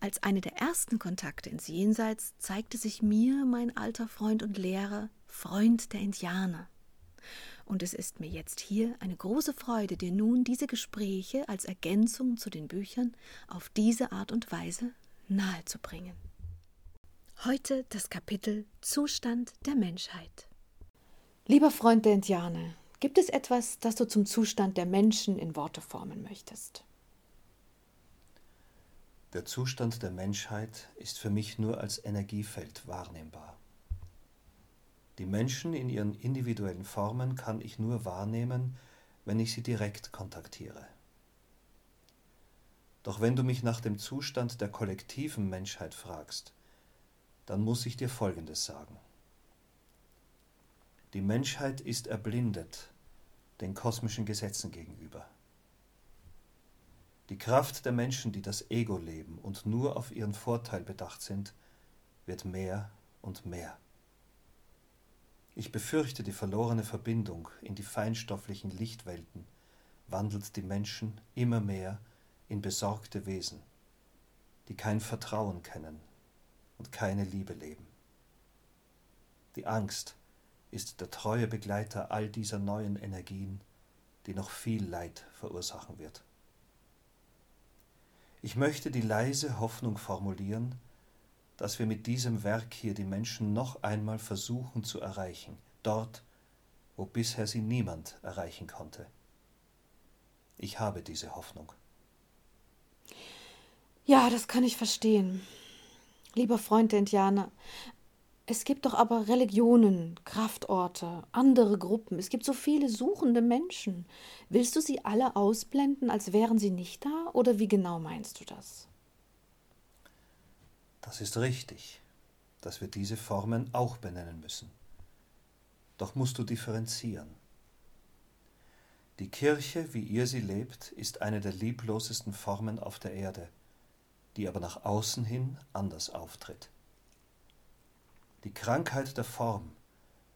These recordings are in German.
Als eine der ersten Kontakte ins Jenseits zeigte sich mir mein alter Freund und Lehrer, Freund der Indianer. Und es ist mir jetzt hier eine große Freude, dir nun diese Gespräche als Ergänzung zu den Büchern auf diese Art und Weise nahezubringen. Heute das Kapitel Zustand der Menschheit. Lieber Freund der Indianer, gibt es etwas, das du zum Zustand der Menschen in Worte formen möchtest? Der Zustand der Menschheit ist für mich nur als Energiefeld wahrnehmbar. Die Menschen in ihren individuellen Formen kann ich nur wahrnehmen, wenn ich sie direkt kontaktiere. Doch wenn du mich nach dem Zustand der kollektiven Menschheit fragst, dann muss ich dir Folgendes sagen. Die Menschheit ist erblindet den kosmischen Gesetzen gegenüber. Die Kraft der Menschen, die das Ego leben und nur auf ihren Vorteil bedacht sind, wird mehr und mehr. Ich befürchte, die verlorene Verbindung in die feinstofflichen Lichtwelten wandelt die Menschen immer mehr in besorgte Wesen, die kein Vertrauen kennen und keine Liebe leben. Die Angst ist der treue Begleiter all dieser neuen Energien, die noch viel Leid verursachen wird. Ich möchte die leise Hoffnung formulieren, dass wir mit diesem Werk hier die Menschen noch einmal versuchen zu erreichen, dort, wo bisher sie niemand erreichen konnte. Ich habe diese Hoffnung. Ja, das kann ich verstehen. Lieber Freund der Indianer, es gibt doch aber Religionen, Kraftorte, andere Gruppen. Es gibt so viele suchende Menschen. Willst du sie alle ausblenden, als wären sie nicht da? Oder wie genau meinst du das? Das ist richtig, dass wir diese Formen auch benennen müssen. Doch musst du differenzieren. Die Kirche, wie ihr sie lebt, ist eine der lieblosesten Formen auf der Erde, die aber nach außen hin anders auftritt. Die Krankheit der Form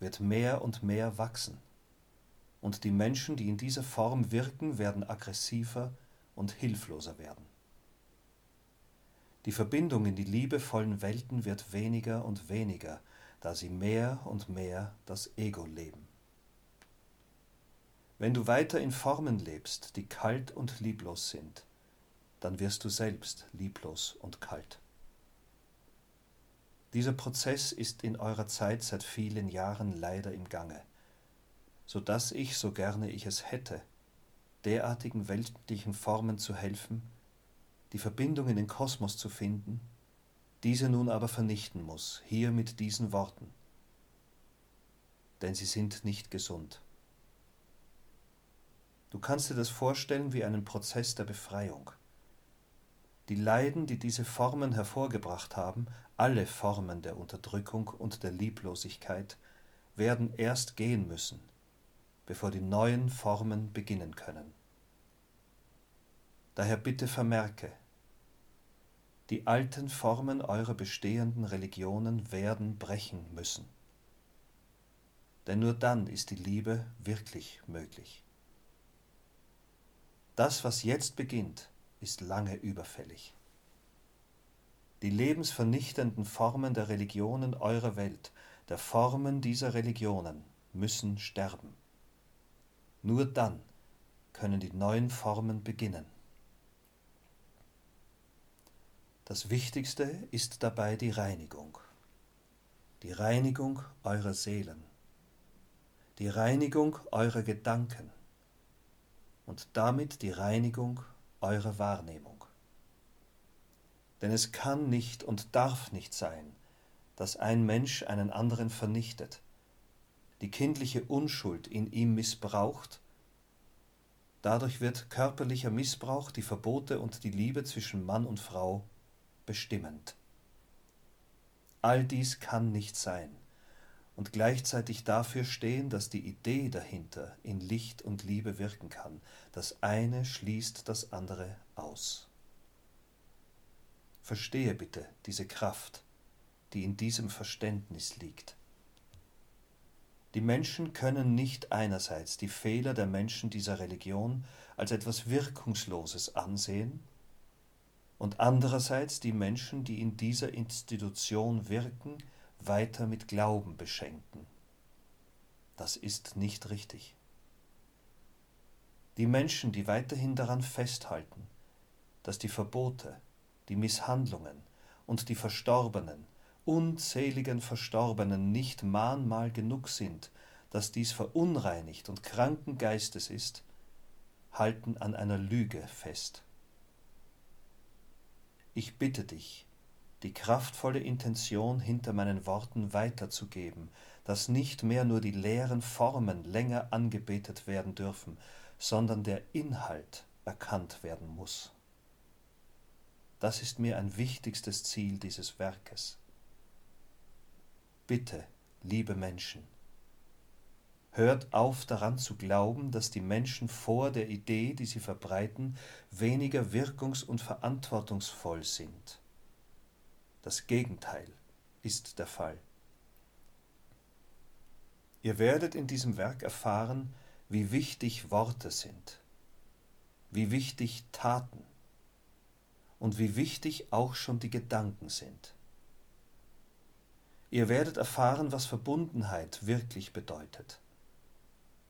wird mehr und mehr wachsen, und die Menschen, die in dieser Form wirken, werden aggressiver und hilfloser werden. Die Verbindung in die liebevollen Welten wird weniger und weniger, da sie mehr und mehr das Ego leben. Wenn du weiter in Formen lebst, die kalt und lieblos sind, dann wirst du selbst lieblos und kalt. Dieser Prozess ist in eurer Zeit seit vielen Jahren leider im Gange, so dass ich, so gerne ich es hätte, derartigen weltlichen Formen zu helfen, die Verbindung in den Kosmos zu finden, diese nun aber vernichten muss, hier mit diesen Worten, denn sie sind nicht gesund. Du kannst dir das vorstellen wie einen Prozess der Befreiung. Die Leiden, die diese Formen hervorgebracht haben, alle Formen der Unterdrückung und der Lieblosigkeit, werden erst gehen müssen, bevor die neuen Formen beginnen können. Daher bitte vermerke, die alten Formen eurer bestehenden Religionen werden brechen müssen. Denn nur dann ist die Liebe wirklich möglich. Das, was jetzt beginnt, ist lange überfällig. Die lebensvernichtenden Formen der Religionen eurer Welt, der Formen dieser Religionen, müssen sterben. Nur dann können die neuen Formen beginnen. Das Wichtigste ist dabei die Reinigung, die Reinigung eurer Seelen, die Reinigung eurer Gedanken und damit die Reinigung eure Wahrnehmung. Denn es kann nicht und darf nicht sein, dass ein Mensch einen anderen vernichtet, die kindliche Unschuld in ihm missbraucht, dadurch wird körperlicher Missbrauch die Verbote und die Liebe zwischen Mann und Frau bestimmend. All dies kann nicht sein, und gleichzeitig dafür stehen, dass die Idee dahinter in Licht und Liebe wirken kann. Das eine schließt das andere aus. Verstehe bitte diese Kraft, die in diesem Verständnis liegt. Die Menschen können nicht einerseits die Fehler der Menschen dieser Religion als etwas Wirkungsloses ansehen und andererseits die Menschen, die in dieser Institution wirken, weiter mit Glauben beschenken. Das ist nicht richtig. Die Menschen, die weiterhin daran festhalten, dass die Verbote, die Misshandlungen und die Verstorbenen unzähligen Verstorbenen nicht Mahnmal genug sind, dass dies verunreinigt und kranken Geistes ist, halten an einer Lüge fest. Ich bitte dich, die kraftvolle Intention hinter meinen Worten weiterzugeben, dass nicht mehr nur die leeren Formen länger angebetet werden dürfen, sondern der Inhalt erkannt werden muss. Das ist mir ein wichtigstes Ziel dieses Werkes. Bitte, liebe Menschen, hört auf daran zu glauben, dass die Menschen vor der Idee, die sie verbreiten, weniger wirkungs- und verantwortungsvoll sind. Das Gegenteil ist der Fall. Ihr werdet in diesem Werk erfahren, wie wichtig Worte sind, wie wichtig Taten und wie wichtig auch schon die Gedanken sind. Ihr werdet erfahren, was Verbundenheit wirklich bedeutet.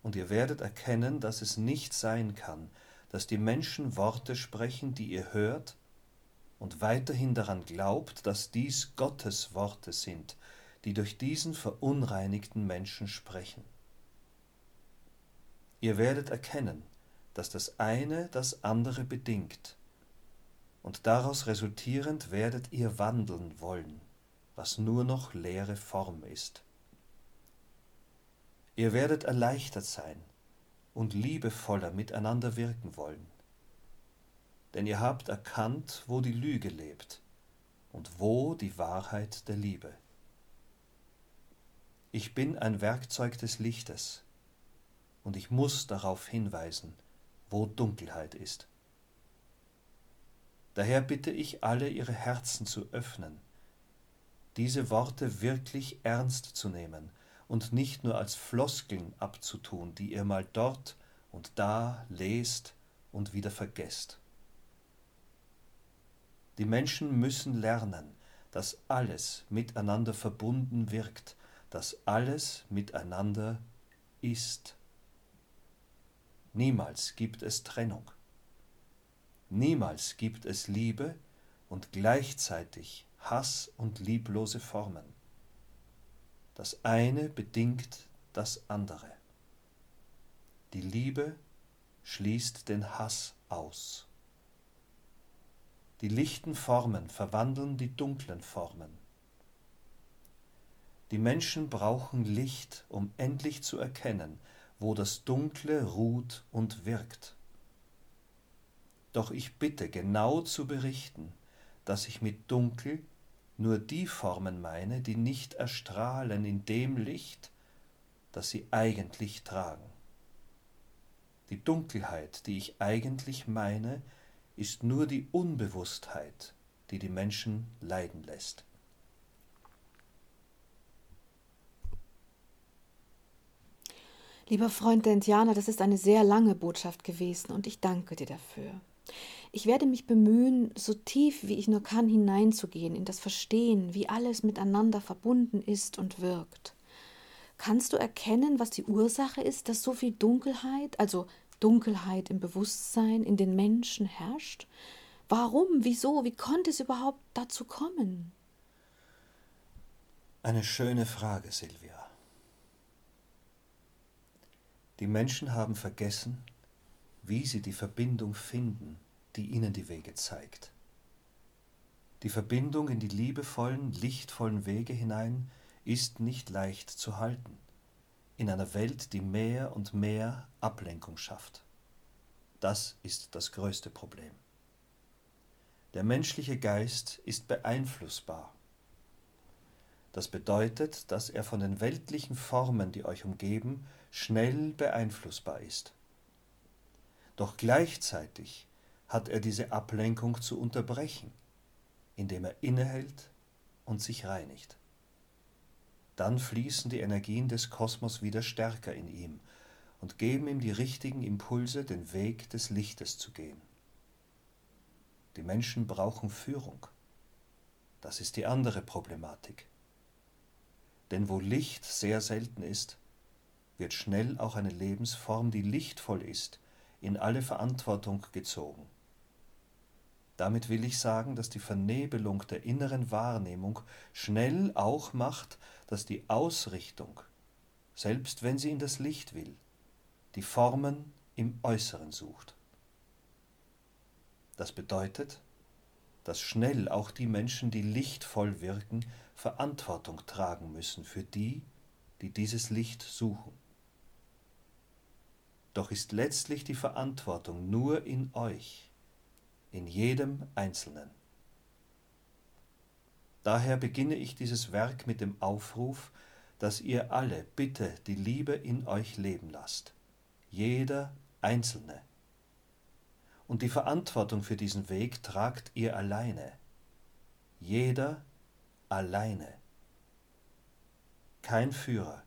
Und ihr werdet erkennen, dass es nicht sein kann, dass die Menschen Worte sprechen, die ihr hört, und weiterhin daran glaubt, dass dies Gottes Worte sind, die durch diesen verunreinigten Menschen sprechen. Ihr werdet erkennen, dass das eine das andere bedingt, und daraus resultierend werdet ihr wandeln wollen was nur noch leere Form ist. Ihr werdet erleichtert sein und liebevoller miteinander wirken wollen, denn ihr habt erkannt, wo die Lüge lebt und wo die Wahrheit der Liebe. Ich bin ein Werkzeug des Lichtes, und ich muss darauf hinweisen, wo Dunkelheit ist. Daher bitte ich alle, ihre Herzen zu öffnen, diese Worte wirklich ernst zu nehmen und nicht nur als Floskeln abzutun, die ihr mal dort und da lest und wieder vergesst. Die Menschen müssen lernen, dass alles miteinander verbunden wirkt, dass alles miteinander ist. Niemals gibt es Trennung. Niemals gibt es Liebe und gleichzeitig Hass und lieblose Formen. Das eine bedingt das andere. Die Liebe schließt den Hass aus. Die lichten Formen verwandeln die dunklen Formen. Die Menschen brauchen Licht, um endlich zu erkennen, wo das Dunkle ruht und wirkt. Doch ich bitte genau zu berichten, dass ich mit Dunkel nur die Formen meine, die nicht erstrahlen in dem Licht, das sie eigentlich tragen. Die Dunkelheit, die ich eigentlich meine, ist nur die Unbewusstheit, die die Menschen leiden lässt. Lieber Freund der Indianer, das ist eine sehr lange Botschaft gewesen und ich danke dir dafür. Ich werde mich bemühen, so tief wie ich nur kann hineinzugehen in das Verstehen, wie alles miteinander verbunden ist und wirkt. Kannst du erkennen, was die Ursache ist, dass so viel Dunkelheit, also Dunkelheit im Bewusstsein, in den Menschen herrscht? Warum, wieso, wie konnte es überhaupt dazu kommen? Eine schöne Frage, Silvia. Die Menschen haben vergessen, wie sie die Verbindung finden die ihnen die Wege zeigt. Die Verbindung in die liebevollen, lichtvollen Wege hinein ist nicht leicht zu halten, in einer Welt, die mehr und mehr Ablenkung schafft. Das ist das größte Problem. Der menschliche Geist ist beeinflussbar. Das bedeutet, dass er von den weltlichen Formen, die euch umgeben, schnell beeinflussbar ist. Doch gleichzeitig hat er diese Ablenkung zu unterbrechen, indem er innehält und sich reinigt. Dann fließen die Energien des Kosmos wieder stärker in ihm und geben ihm die richtigen Impulse, den Weg des Lichtes zu gehen. Die Menschen brauchen Führung. Das ist die andere Problematik. Denn wo Licht sehr selten ist, wird schnell auch eine Lebensform, die lichtvoll ist, in alle Verantwortung gezogen. Damit will ich sagen, dass die Vernebelung der inneren Wahrnehmung schnell auch macht, dass die Ausrichtung, selbst wenn sie in das Licht will, die Formen im Äußeren sucht. Das bedeutet, dass schnell auch die Menschen, die lichtvoll wirken, Verantwortung tragen müssen für die, die dieses Licht suchen. Doch ist letztlich die Verantwortung nur in euch, in jedem Einzelnen. Daher beginne ich dieses Werk mit dem Aufruf, dass ihr alle bitte die Liebe in euch leben lasst, jeder Einzelne. Und die Verantwortung für diesen Weg tragt ihr alleine, jeder alleine. Kein Führer,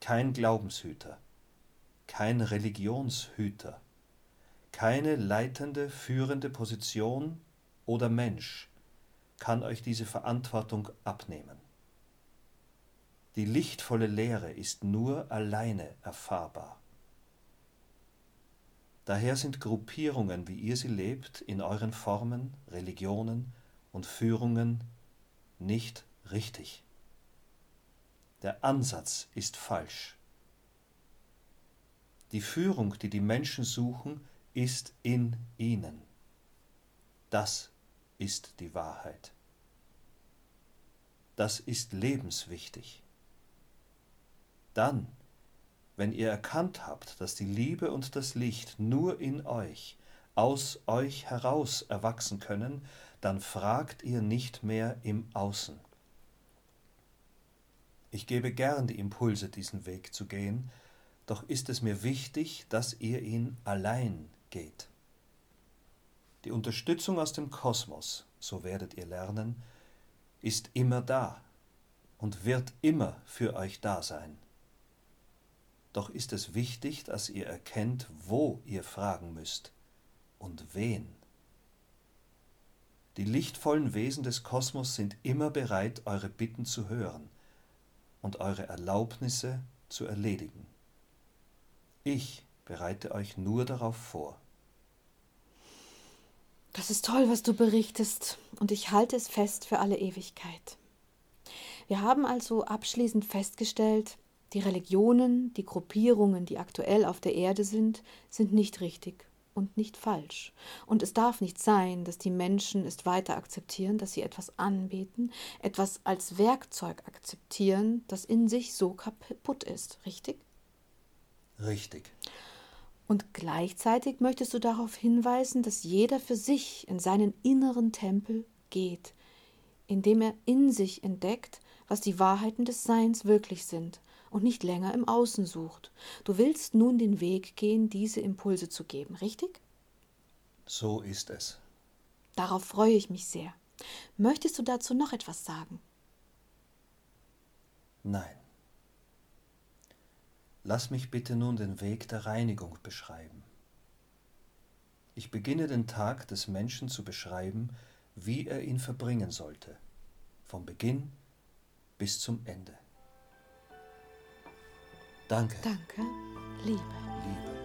kein Glaubenshüter, kein Religionshüter, keine leitende, führende Position oder Mensch kann euch diese Verantwortung abnehmen. Die lichtvolle Lehre ist nur alleine erfahrbar. Daher sind Gruppierungen, wie ihr sie lebt, in euren Formen, Religionen und Führungen nicht richtig. Der Ansatz ist falsch. Die Führung, die die Menschen suchen, ist in ihnen. Das ist die Wahrheit. Das ist lebenswichtig. Dann, wenn ihr erkannt habt, dass die Liebe und das Licht nur in euch, aus euch heraus erwachsen können, dann fragt ihr nicht mehr im Außen. Ich gebe gern die Impulse, diesen Weg zu gehen, doch ist es mir wichtig, dass ihr ihn allein geht. Die Unterstützung aus dem Kosmos, so werdet ihr lernen, ist immer da und wird immer für euch da sein. Doch ist es wichtig, dass ihr erkennt, wo ihr fragen müsst und wen. Die lichtvollen Wesen des Kosmos sind immer bereit, eure Bitten zu hören und eure Erlaubnisse zu erledigen. Ich bereite euch nur darauf vor. Das ist toll, was du berichtest, und ich halte es fest für alle Ewigkeit. Wir haben also abschließend festgestellt, die Religionen, die Gruppierungen, die aktuell auf der Erde sind, sind nicht richtig und nicht falsch. Und es darf nicht sein, dass die Menschen es weiter akzeptieren, dass sie etwas anbeten, etwas als Werkzeug akzeptieren, das in sich so kaputt ist, richtig? Richtig. Und gleichzeitig möchtest du darauf hinweisen, dass jeder für sich in seinen inneren Tempel geht, indem er in sich entdeckt, was die Wahrheiten des Seins wirklich sind und nicht länger im Außen sucht. Du willst nun den Weg gehen, diese Impulse zu geben, richtig? So ist es. Darauf freue ich mich sehr. Möchtest du dazu noch etwas sagen? Nein. Lass mich bitte nun den Weg der Reinigung beschreiben. Ich beginne den Tag des Menschen zu beschreiben, wie er ihn verbringen sollte, vom Beginn bis zum Ende. Danke. Danke, Liebe. Liebe.